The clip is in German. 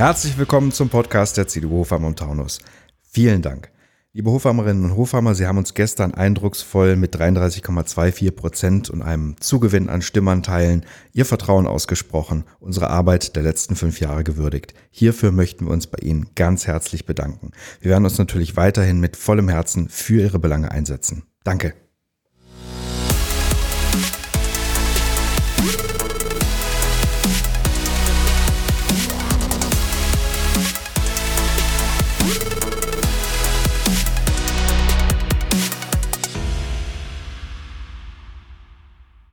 Herzlich willkommen zum Podcast der CDU Hofheim und Taunus. Vielen Dank. Liebe Hofheimerinnen und Hofheimer, Sie haben uns gestern eindrucksvoll mit 33,24 Prozent und einem Zugewinn an Stimmanteilen Ihr Vertrauen ausgesprochen, unsere Arbeit der letzten fünf Jahre gewürdigt. Hierfür möchten wir uns bei Ihnen ganz herzlich bedanken. Wir werden uns natürlich weiterhin mit vollem Herzen für Ihre Belange einsetzen. Danke.